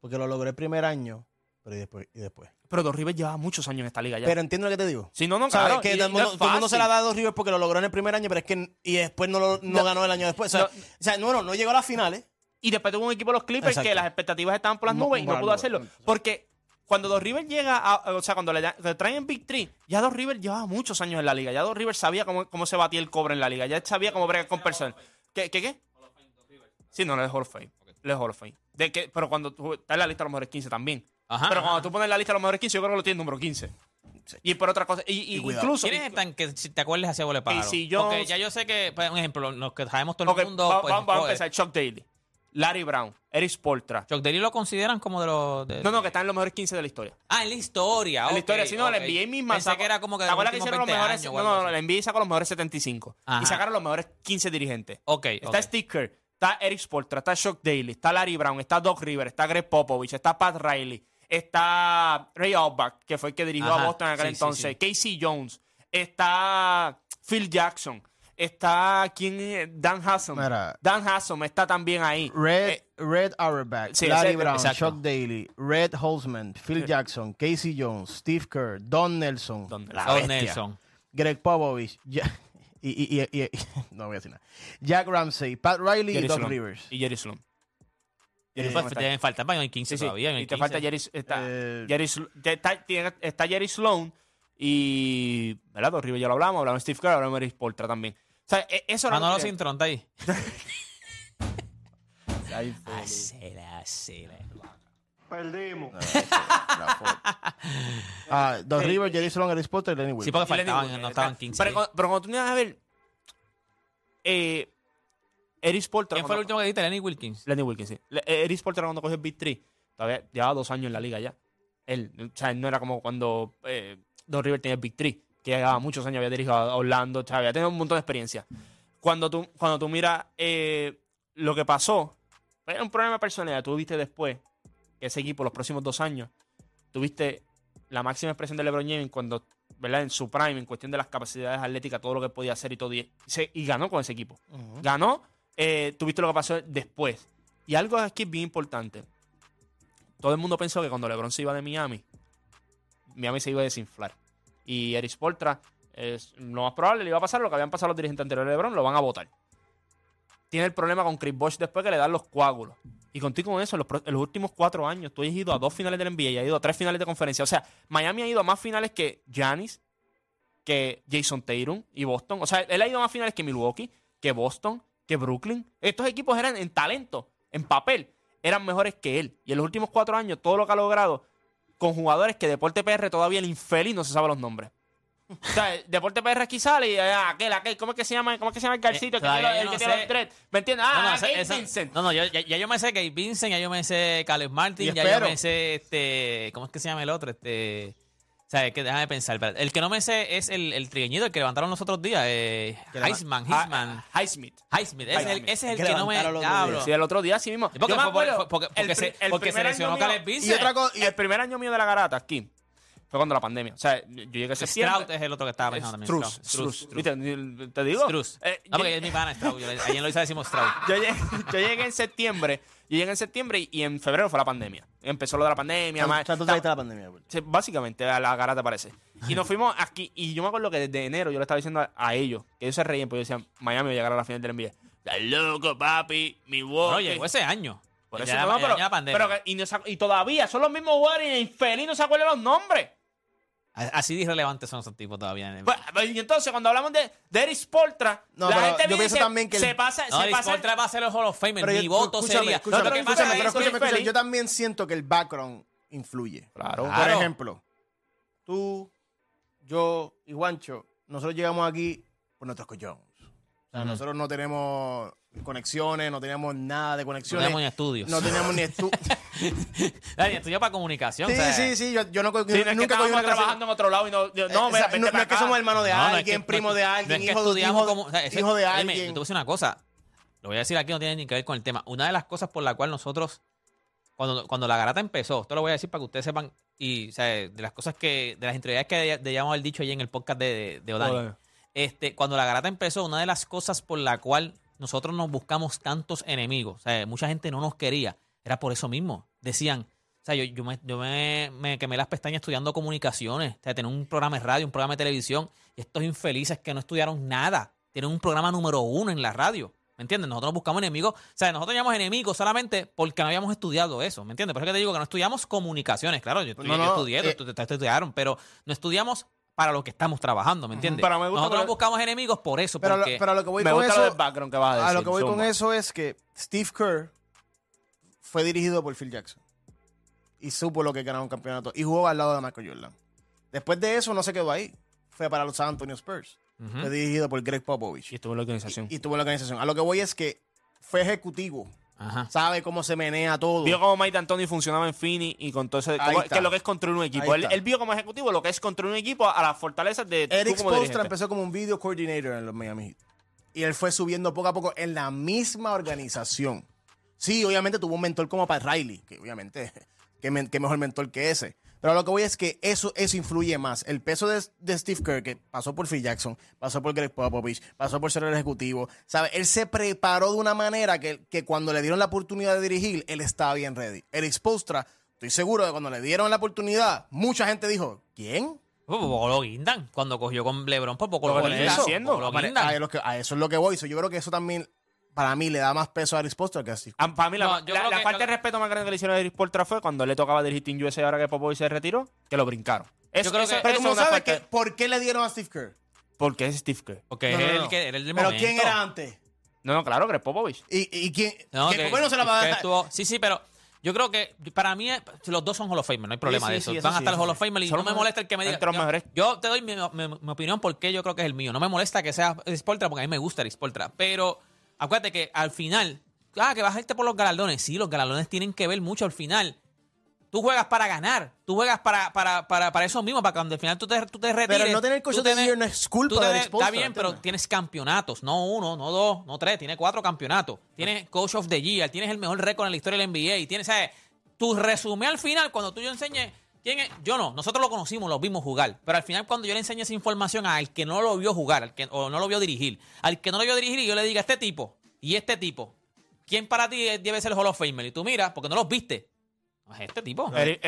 Speaker 4: Porque lo logró el primer año. Pero y después. Y después.
Speaker 3: Pero Dos Rivers lleva muchos años en esta liga ya.
Speaker 4: Pero entiendo lo que te digo.
Speaker 3: si no, no,
Speaker 4: ¿Sabes?
Speaker 3: claro,
Speaker 4: que
Speaker 3: y-
Speaker 4: todo, el mundo,
Speaker 3: es
Speaker 4: todo el mundo se la da a Doc Rivers porque lo logró en el primer año, pero es que. Y después no, lo, no
Speaker 3: No.
Speaker 4: ganó el año después. O sea,
Speaker 3: No.
Speaker 4: o sea, no, no, llegó a las finales.
Speaker 3: Y después tuvo un equipo de los Clippers
Speaker 4: Exacto.
Speaker 3: que las expectativas estaban por las nubes y no pudo hacerlo. Porque cuando Dos Rivers llega, a, o sea, cuando le, le traen en Big Three, ya Dos Rivers llevaba muchos años en la liga. Ya Dos Rivers sabía cómo, cómo se batía el cobre en la liga. Ya sabía cómo bregar con personas. ¿Qué, qué, qué? Sí, no, le es Hall of Fame. Le es Hall of Fame. De que, pero cuando tú está en la lista de los mejores 15 también.
Speaker 2: Ajá,
Speaker 3: pero
Speaker 2: ajá.
Speaker 3: cuando tú pones la lista de los mejores 15, yo creo que lo tiene número 15. Y por otra cosa. Y, y incluso.
Speaker 2: ¿Quiénes están que si te acuerdas hacia Vole Pájaro?
Speaker 3: Casey Jones.
Speaker 2: Porque ya yo sé que, por ejemplo, los que sabemos todo
Speaker 3: Ok,
Speaker 2: el mundo.
Speaker 3: va-
Speaker 2: pues,
Speaker 3: va- vamos a
Speaker 2: pues,
Speaker 3: empezar. Chuck Daly, Larry Brown, Eric Spoltra.
Speaker 2: Chuck Daly lo consideran como de los. de-
Speaker 3: No, no, que están en los mejores 15 de la historia.
Speaker 2: Ah, en la historia.
Speaker 3: En
Speaker 2: ok,
Speaker 3: la historia, si no, la
Speaker 2: ok.
Speaker 3: NBA misma
Speaker 2: Pensé
Speaker 3: sacó-
Speaker 2: que era como que.
Speaker 3: ¿Te
Speaker 2: de
Speaker 3: acuerdas que hicieron los
Speaker 2: últimos 20
Speaker 3: mejores?
Speaker 2: años o
Speaker 3: No,
Speaker 2: algo
Speaker 3: no, no,
Speaker 2: así?
Speaker 3: la NBA sacó los mejores 75.
Speaker 2: Ajá.
Speaker 3: Y sacaron los mejores 15 dirigentes.
Speaker 2: Ok.
Speaker 3: Está
Speaker 2: ok.
Speaker 3: Steve Kerr, está Eric Spoltra, está Chuck Daly, está Larry Brown, está Doc Rivers, está Greg Popovich, está Pat Riley, está Ray Auerbach, que fue el que dirigió
Speaker 2: Ajá,
Speaker 3: a Boston en aquel
Speaker 2: sí, sí,
Speaker 3: entonces, Casey Jones, está Phil Jackson, está ¿quién es? Dan Hassan.
Speaker 4: Mira.
Speaker 3: Dan Hassan está también ahí.
Speaker 4: Red,
Speaker 3: Eh,
Speaker 4: Red Auerbach,
Speaker 3: sí,
Speaker 4: Larry
Speaker 3: ese-
Speaker 4: Brown,
Speaker 2: exacto.
Speaker 4: Chuck Daly, Red Holzman, Phil Jackson, Casey Jones, Steve Kerr, Don Nelson,
Speaker 3: Don
Speaker 4: la
Speaker 2: Don
Speaker 4: bestia,
Speaker 2: Nelson.
Speaker 4: Greg Popovich, Ja- y, y- y- y- no voy a decir nada. Jack Ramsey, Pat Riley y
Speaker 3: Jerry
Speaker 4: Doc
Speaker 3: Sloan.
Speaker 4: Rivers.
Speaker 3: Y Jerry Sloan.
Speaker 2: Y
Speaker 3: Jerry Sloan está
Speaker 2: deben faltar, hay 15
Speaker 3: Sí, sí.
Speaker 2: todavía. hay
Speaker 3: Y te
Speaker 2: 15.
Speaker 3: falta Jerry, está,
Speaker 4: Eh,
Speaker 3: Jerry te- está, está Jerry Sloan y. ¿Verdad? Dos Rivers ya lo hablamos, hablamos de Steve Kerr, hablamos de Eric Spoltra también. O sea, e- eso era.
Speaker 2: Manolo Cintrón está ahí. Hacela, hacela.
Speaker 4: Perdimos. ah, Don River, Jerry Sloan, Eric Spoelstra y Lenny Wilkens.
Speaker 2: Sí, porque
Speaker 3: Y Lenny
Speaker 2: faltaban,
Speaker 3: Wilkens,
Speaker 2: no estaban
Speaker 3: exacto.
Speaker 2: 15.
Speaker 3: Pero, cuando- pero cuando tú miras a ver, eh, Eric Spoelstra...
Speaker 2: ¿Quién fue el
Speaker 3: cuando-
Speaker 2: último que dijiste? Lenny Wilkins.
Speaker 3: Lenny Wilkins, sí. Le- eh, Eric Spoelstra cuando cogió el Big 3, todavía llevaba dos años en la liga ya. Él, o sea, él no era como cuando eh, Don River tenía el Big 3, que llevaba muchos años, había dirigido a Orlando, sea, había tenido un montón de experiencia. Cuando tú, cuando tú miras eh, lo que pasó, era un problema personal. Tú viste después que ese equipo, los próximos dos años, tuviste la máxima expresión de LeBron James cuando, ¿verdad? En su prime, en cuestión de las capacidades atléticas, todo lo que podía hacer y todo. Y, se- y ganó con ese equipo. Ganó, eh, tuviste lo que pasó después. Y algo aquí bien importante. Todo el mundo pensó que cuando LeBron se iba de Miami, Miami se iba a desinflar. Y Eric Spoltra, es lo más probable, le iba a pasar lo que habían pasado los dirigentes anteriores de LeBron, lo van a votar. Tiene el problema con Chris Bosh después que le dan los coágulos. Y contigo con eso, en los, pro- en los últimos cuatro años, tú has ido a dos finales del NBA y has ido a tres finales de conferencia. O sea, Miami ha ido a más finales que Giannis, que Jason Tatum y Boston. O sea, él ha ido a más finales que Milwaukee, que Boston, que Brooklyn. Estos equipos eran en talento, en papel, eran mejores que él. Y en los últimos cuatro años, todo lo que ha logrado con jugadores que Deporte PR todavía el infeliz no se sabe los nombres. O sea, Deporte PR aquí sale y ah, aquel, aquel, ¿cómo es que se llama? ¿Cómo es que se llama el calcito?
Speaker 2: Eh,
Speaker 3: el que tiene los- el
Speaker 2: yo
Speaker 3: que
Speaker 2: no
Speaker 3: tiene
Speaker 2: sé.
Speaker 3: los dreads. ¿Me entiendes?
Speaker 2: No,
Speaker 3: Ah,
Speaker 2: no,
Speaker 3: Gabe
Speaker 2: esa- esa-
Speaker 3: Vincent.
Speaker 2: no, no, yo- ya, ya yo me sé que Vincent, ya yo me sé Caleb Martin, ya yo me sé este. ¿Cómo es que se llama el otro? Este. O sea, es que déjame pensar. espérate. El que no me sé es el, el trigueñito, el que levantaron los otros días. Eh, Heisman, Heisman.
Speaker 3: Ah, Highsmith.
Speaker 2: Highsmith. Ese es el, ese es el
Speaker 4: Que
Speaker 2: que no me.
Speaker 4: días.
Speaker 3: Sí, el otro día sí mismo.
Speaker 2: Porque
Speaker 3: Yo me
Speaker 2: fue por-
Speaker 3: acuerdo,
Speaker 2: fue porque- porque
Speaker 3: el
Speaker 2: se-
Speaker 3: el
Speaker 2: porque
Speaker 3: primer mío-
Speaker 2: Caleb Vincent.
Speaker 4: Y otra cosa,
Speaker 3: Y el primer año mío de la garata aquí fue cuando la pandemia. O sea, yo llegué a septiembre.
Speaker 2: Stroud es el otro que estaba pensando también.
Speaker 3: Struz,
Speaker 2: Stroud.
Speaker 3: Struz. ¿Viste? Te digo.
Speaker 2: Struz.
Speaker 3: Eh,
Speaker 2: Ah, porque
Speaker 3: yo-
Speaker 2: es mi pana Stroud. Yo Ahí en Loiza decimos Stroud.
Speaker 3: yo llegué, yo llegué en septiembre. Yo llegué en septiembre y, y en febrero fue la pandemia. Empezó lo de la pandemia.
Speaker 4: o
Speaker 3: más-
Speaker 4: sea, tú trajiste la pandemia.
Speaker 3: básicamente, a la garata parece. Y nos fuimos aquí. Y yo me acuerdo que desde enero yo le estaba diciendo a, a ellos, que ellos se reían, porque decían, Miami va a llegar a la final del NBA. Estás loco, papi, mi
Speaker 2: No, llegó ese año.
Speaker 3: Por eso
Speaker 2: Ya
Speaker 3: no,
Speaker 2: la-
Speaker 3: pero,
Speaker 2: ya la
Speaker 3: y, no todavía son los mismos jugadores y el infeliz no se acuerdan los nombres.
Speaker 2: Así de irrelevantes son esos tipos todavía.
Speaker 3: Pues, Y entonces, cuando hablamos de, de Eric Spoltra,
Speaker 4: No,
Speaker 3: la
Speaker 4: pero
Speaker 3: gente
Speaker 4: yo pienso también que el-
Speaker 3: se pasa,
Speaker 2: No,
Speaker 3: se
Speaker 2: el
Speaker 3: pasa
Speaker 2: va a ser el Hall of Famer.
Speaker 4: Pero
Speaker 2: Mi
Speaker 4: yo-
Speaker 2: voto
Speaker 4: escúchame,
Speaker 2: sería.
Speaker 4: escúchame,
Speaker 2: lo que
Speaker 4: escúchame, pero escúchame, escúchame. Yo también siento que el background influye.
Speaker 3: Claro.
Speaker 4: Por
Speaker 2: Claro.
Speaker 4: ejemplo, tú, yo y Juancho, nosotros llegamos aquí por nuestros collones. O sea, nosotros no tenemos conexiones, no teníamos nada de
Speaker 2: no
Speaker 4: conexiones.
Speaker 2: tenemos ni estudios.
Speaker 4: No teníamos ni estudios.
Speaker 2: Dani, estudio para comunicación.
Speaker 4: sí,
Speaker 2: o sea,
Speaker 4: sí, sí. Yo, yo no,
Speaker 3: Sí, no es que
Speaker 4: nunca
Speaker 3: estábamos trabajando en otro lado y no... yo-
Speaker 4: Eh,
Speaker 3: no,
Speaker 4: o sea,
Speaker 3: vente
Speaker 4: no, no
Speaker 3: para
Speaker 4: es que somos hermanos de
Speaker 2: No, no es
Speaker 4: alguien,
Speaker 2: que-
Speaker 4: primo de
Speaker 2: no
Speaker 4: alguien,
Speaker 2: es que
Speaker 4: hijo,
Speaker 2: como. o sea, ese-
Speaker 4: hijo de
Speaker 2: dime,
Speaker 4: alguien.
Speaker 2: Yo te voy a decir una cosa. Lo voy a decir aquí, no tiene ni que ver con el tema. Una de las cosas por la cual nosotros, cuando, cuando la garata empezó, esto lo voy a decir para que ustedes sepan, y de las cosas que, de las interioridades que debíamos haber dicho ahí en el podcast de, de, de Odani. Este, cuando la garata empezó, una de las cosas por la cual nosotros nos buscamos tantos enemigos, o sea, mucha gente no nos quería, era por eso mismo. Decían, o sea, yo, yo, me, yo me, me quemé las pestañas estudiando comunicaciones, o sea, tener un programa de radio, un programa de televisión, y estos infelices que no estudiaron nada, tienen un programa número uno en la radio. ¿Me entiendes? Nosotros buscamos enemigos, o sea, nosotros llamamos enemigos solamente porque no habíamos estudiado eso, ¿me entiendes? Por eso que te digo que no estudiamos comunicaciones, claro, yo, estudié,
Speaker 4: No, no,
Speaker 2: yo estudié,
Speaker 4: eh,
Speaker 2: tú estudiaron, pero no estudiamos para lo que estamos trabajando, ¿me entiendes?
Speaker 3: Pero me gusta
Speaker 2: Nosotros
Speaker 3: porque-
Speaker 2: buscamos enemigos por eso,
Speaker 4: Pero, lo-
Speaker 2: porque...
Speaker 4: pero a lo que voy
Speaker 3: Me
Speaker 4: con
Speaker 3: gusta
Speaker 4: eso,
Speaker 3: lo del background que vas a decir.
Speaker 4: a lo que voy con
Speaker 3: zumba.
Speaker 4: eso es que Steve Kerr fue dirigido por Phil Jackson y supo lo que ganaba un campeonato y jugó al lado de Michael Jordan. Después de eso no se quedó ahí. Fue para los San Antonio Spurs. Fue dirigido por Greg Popovich.
Speaker 3: Y estuvo en la organización.
Speaker 4: Y, y tuvo la organización. A lo que voy es que fue ejecutivo.
Speaker 2: Ajá.
Speaker 4: Sabe cómo se menea todo.
Speaker 3: Vio cómo Mike D'Antoni funcionaba en Fini y con todo
Speaker 4: está.
Speaker 3: que es lo que es construir un equipo. Él, él vio como ejecutivo lo que es construir un equipo a las fortalezas de
Speaker 4: Eric
Speaker 3: dirigente.
Speaker 4: empezó como un video coordinator en los Miami Heat. Y él fue subiendo poco a poco en la misma organización. Sí, obviamente tuvo un mentor como Pat Riley, que obviamente, qué, men- qué mejor mentor que ese. Pero lo que voy es que eso, eso influye más. El peso de, de Steve Kerr, que pasó por Phil Jackson, pasó por Greg Popovich, pasó por ser el ejecutivo, ¿sabe? Él se preparó de una manera que, que cuando le dieron la oportunidad de dirigir, él estaba bien ready. Eric Spoelstra, estoy seguro de que cuando le dieron la oportunidad, mucha gente dijo, ¿quién?
Speaker 2: Pues poco lo guindan. Cuando cogió con LeBron, por poco lo
Speaker 3: Por
Speaker 2: guindan. Poco lo guindan.
Speaker 4: a, lo que- a eso es lo que voy. So, yo creo que eso también, para mí, le da más peso a Eric Spoelstra que a Steve.
Speaker 3: Ah, Para mí, la,
Speaker 2: No, yo
Speaker 3: la-
Speaker 2: creo
Speaker 3: la
Speaker 2: que-
Speaker 3: falta de respeto más grande que le hicieron a Eric Sportra fue cuando le tocaba dirigir Team USA ahora que Popovich se retiró, que lo brincaron. Eso,
Speaker 2: Yo creo
Speaker 3: eso-
Speaker 2: que-
Speaker 4: Pero
Speaker 3: eso
Speaker 4: tú no
Speaker 3: es una
Speaker 4: sabes
Speaker 3: falta
Speaker 4: que, por qué le dieron a Steve Kerr.
Speaker 3: Porque es Steve Kerr.
Speaker 2: Porque
Speaker 4: No,
Speaker 2: es
Speaker 4: no,
Speaker 2: el
Speaker 4: no.
Speaker 2: que era el del
Speaker 4: Pero
Speaker 2: momento.
Speaker 4: ¿quién era antes?
Speaker 3: No, no, claro, Greg Popovich.
Speaker 4: ¿Y, y quién?
Speaker 2: No,
Speaker 4: ¿Qué-
Speaker 2: que-
Speaker 4: ¿Por qué no se la va a
Speaker 2: que
Speaker 4: dar?
Speaker 2: estuvo- Sí, sí, pero Yo creo que para mí eh, los dos son Hall of Famer, no hay problema
Speaker 3: sí,
Speaker 2: de eso.
Speaker 3: sí, eso
Speaker 2: Van a
Speaker 3: sí,
Speaker 2: estar
Speaker 3: eso
Speaker 2: Hall of
Speaker 3: sí.
Speaker 2: Famer y
Speaker 3: Son
Speaker 2: no me
Speaker 3: los-
Speaker 2: molesta el que me diga.
Speaker 3: entre los
Speaker 2: yo-
Speaker 3: mejores.
Speaker 2: Yo, te doy mi, mi- mi opinión porque yo creo que es el mío. No me molesta que sea Spoltra porque a mí me gusta el Spoltra. Pero acuérdate que al final, ah, que vas a irte por los galardones. Sí, los galardones tienen que ver mucho al final. Tú juegas para ganar. Tú juegas para, para, para, para eso mismo, para cuando al final tú te, tú te retires.
Speaker 4: no tener coach
Speaker 2: tú
Speaker 4: of the
Speaker 2: tenés-
Speaker 4: year no es culpa del
Speaker 2: tenés-
Speaker 4: Spoelstra,
Speaker 2: Está bien, pero tienes campeonatos. No uno, no dos, no tres. Tienes cuatro campeonatos. Tienes coach of the year. Tienes el mejor récord en la historia del NBA. Y tienes, ¿sabes? Tu resumen al final, cuando tú yo enseñé. ¿Quién es? Yo no, nosotros lo conocimos, lo vimos jugar. Pero al final, cuando yo le enseñé esa información al que no lo vio jugar, al que, o no lo vio dirigir, al que no lo vio dirigir, y yo le diga, este tipo y este tipo, ¿quién para ti debe ser el Hall of Famer? Y tú miras, porque no los viste. Es este tipo.
Speaker 3: Eric-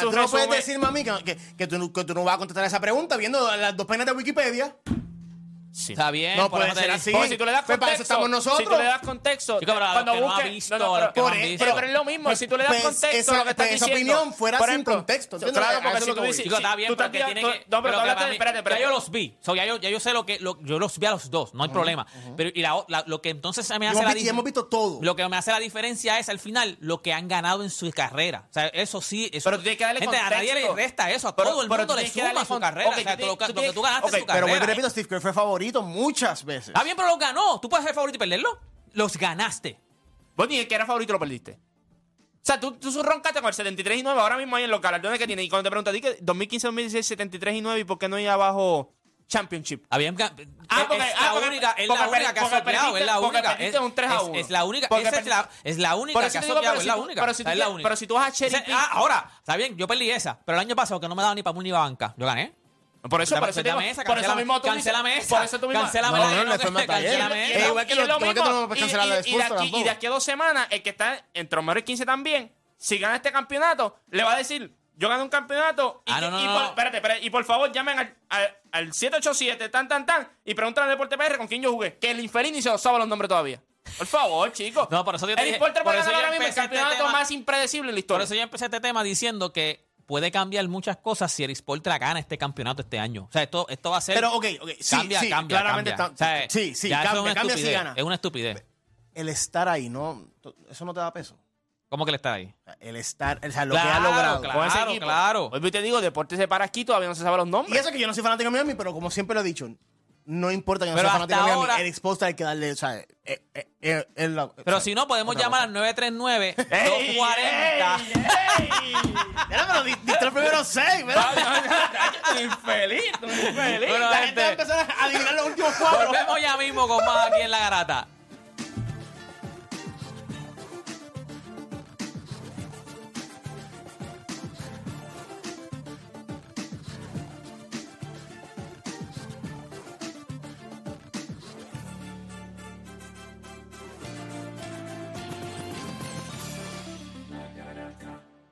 Speaker 3: su-
Speaker 4: tú no puedes, decirme a mí que, que, que tú, no- que tú no vas a contestar esa pregunta viendo las dos páginas de Wikipedia.
Speaker 3: Sí.
Speaker 2: Está bien.
Speaker 4: No puede ser así.
Speaker 3: Porque si tú le das
Speaker 4: Pues para eso
Speaker 3: contexto,
Speaker 4: estamos nosotros.
Speaker 3: si tú le das contexto,
Speaker 2: Chico, pero a los
Speaker 3: cuando
Speaker 2: que no ha
Speaker 3: busques,
Speaker 2: visto,
Speaker 3: no, no,
Speaker 2: a los
Speaker 3: pero,
Speaker 2: que no han
Speaker 3: pero-
Speaker 2: visto.
Speaker 3: pero es lo mismo,
Speaker 4: Pues-
Speaker 3: si tú le das
Speaker 4: pues
Speaker 3: contexto
Speaker 4: esa-
Speaker 3: lo que estás
Speaker 4: pues esa
Speaker 3: diciendo.
Speaker 4: opinión fuera
Speaker 3: por
Speaker 4: sin contexto, ¿entiendes?
Speaker 3: Claro,
Speaker 4: A
Speaker 3: porque
Speaker 4: eso
Speaker 3: si
Speaker 4: es lo
Speaker 3: tú
Speaker 4: que
Speaker 3: dices.
Speaker 2: Chico, está bien,
Speaker 3: tú
Speaker 2: porque
Speaker 3: estás-
Speaker 2: tiene que...
Speaker 3: No, pero
Speaker 2: pero
Speaker 3: tú
Speaker 2: que
Speaker 3: hablaste-
Speaker 2: para mí-
Speaker 3: espérate,
Speaker 2: Ya
Speaker 3: espérate.
Speaker 2: yo los vi. So, ya, yo, ya yo sé lo que... lo- yo los vi a los dos, no hay problema. Pero y la- la- lo que entonces se me hace
Speaker 4: hemos,
Speaker 2: la
Speaker 4: visto, y hemos visto todo.
Speaker 2: Lo que me hace la diferencia es al final lo que han ganado en su carrera. O sea, eso sí. Eso,
Speaker 3: Pero tú tienes que darle
Speaker 2: Gente, a nadie le
Speaker 3: contexto.
Speaker 2: resta eso. A
Speaker 3: Pero-
Speaker 2: todo el
Speaker 3: pero
Speaker 2: mundo le
Speaker 3: tienes que
Speaker 2: suma
Speaker 3: darle
Speaker 2: su
Speaker 3: con-
Speaker 2: carrera.
Speaker 3: ok,
Speaker 2: o sea,
Speaker 3: tú
Speaker 2: tú lo,
Speaker 3: tienes-
Speaker 2: lo
Speaker 3: tú
Speaker 2: que tú ganaste
Speaker 3: ok,
Speaker 2: en su
Speaker 4: Pero
Speaker 2: carrera.
Speaker 4: vuelvo y repito, Steve Kerr fue favorito muchas veces.
Speaker 2: Está bien, pero los ganó. ¿Tú puedes ser favorito y perderlo? Los ganaste.
Speaker 3: Vos ni el que era favorito lo perdiste. O sea, tú, tú roncaste con el 73 y 9 ahora mismo ahí en los galardones que tiene. Y cuando te pregunto a ti que 2015-2016, 73 y 9, ¿y por qué no hay abajo Championship?
Speaker 2: Habían
Speaker 3: Ah, porque-
Speaker 2: es
Speaker 3: ah,
Speaker 2: la
Speaker 3: porque-
Speaker 2: única, es
Speaker 3: porque
Speaker 2: la única
Speaker 3: per-
Speaker 2: que ha
Speaker 3: porque
Speaker 2: sopeado, es la única. Es,
Speaker 3: un 3 a
Speaker 2: es-
Speaker 3: 1.
Speaker 2: es la única, es la, es la única que ha sopeado, es
Speaker 3: si
Speaker 2: la
Speaker 3: tú-
Speaker 2: única.
Speaker 3: pero si tú
Speaker 2: es la
Speaker 3: tienes-
Speaker 2: única.
Speaker 3: pero si tú vas a cherry
Speaker 2: ah, ahora, está bien, yo perdí esa, pero el año pasado que no me daba ni para ni para banca, yo gané.
Speaker 3: Por eso, por eso, digo,
Speaker 2: esa,
Speaker 3: por eso mismo tú dices-
Speaker 2: cancélame esa,
Speaker 3: Por eso tú mismo.
Speaker 2: cancélame
Speaker 4: No,
Speaker 2: la-
Speaker 4: no, no,
Speaker 2: no,
Speaker 4: eso no está bien. igual que
Speaker 3: y
Speaker 4: lo-
Speaker 3: mismo. Y-
Speaker 4: de
Speaker 3: y- y aquí- Y
Speaker 4: tampoco.
Speaker 3: de aquí a dos semanas, el que está entre los mejores 15 también, si gana este campeonato, le va a decir, yo gané un campeonato. Y,
Speaker 2: Ah, no, no,
Speaker 3: y
Speaker 2: no,
Speaker 3: por,
Speaker 2: no.
Speaker 3: espérate, espérate, y por favor llamen al, al, al 787 tan tan tan y preguntan al Deporte PR con quién yo jugué. Que el infeliz ni se lo sabe los nombres todavía. Por favor, chicos.
Speaker 2: No, por eso yo te
Speaker 3: El
Speaker 2: dije- por eso
Speaker 3: ganar ahora mismo el
Speaker 2: este
Speaker 3: campeonato más impredecible en la
Speaker 2: Por
Speaker 3: historia.
Speaker 2: eso yo empecé este tema diciendo que puede cambiar muchas cosas si el Sportra gana este campeonato este año. O sea, esto, esto va a ser...
Speaker 4: Pero, ok, ok, sí,
Speaker 2: cambia,
Speaker 4: sí,
Speaker 2: cambia,
Speaker 4: claramente
Speaker 2: cambia.
Speaker 4: está-
Speaker 2: O sea,
Speaker 4: sí, sí, cambia,
Speaker 2: es una
Speaker 4: cambia si
Speaker 2: estupidez,
Speaker 4: gana.
Speaker 2: Es una estupidez.
Speaker 4: El estar ahí, no, eso no te da peso.
Speaker 2: ¿Cómo que le está ahí?
Speaker 4: El estar, o sea, lo que ha
Speaker 2: Claro,
Speaker 4: logrado.
Speaker 2: claro.
Speaker 3: Con ese equipo.
Speaker 2: claro.
Speaker 3: Hoy te digo, Deportes se para aquí, todavía no se sabe los nombres.
Speaker 4: Y eso que yo no soy fanático de Miami, pero como siempre lo he dicho, no importa que no
Speaker 2: Pero
Speaker 4: sea fanático de Miami,
Speaker 2: ahora-
Speaker 4: el exposta hay que darle, o sea, eh, eh, eh, es la-
Speaker 2: Pero
Speaker 4: o sea,
Speaker 2: si no, podemos
Speaker 4: otra
Speaker 2: llamar al 939
Speaker 3: ¡Ey,
Speaker 2: 240
Speaker 3: ey, ey!
Speaker 4: Ya, pero di- diste los primeros seis, ¿verdad?
Speaker 3: Estoy infeliz, estoy infeliz.
Speaker 2: Bueno,
Speaker 4: La gente va a
Speaker 2: gente,
Speaker 4: empezar a adivinar los últimos cuatro.
Speaker 2: volvemos ya mismo con más aquí en La Garata.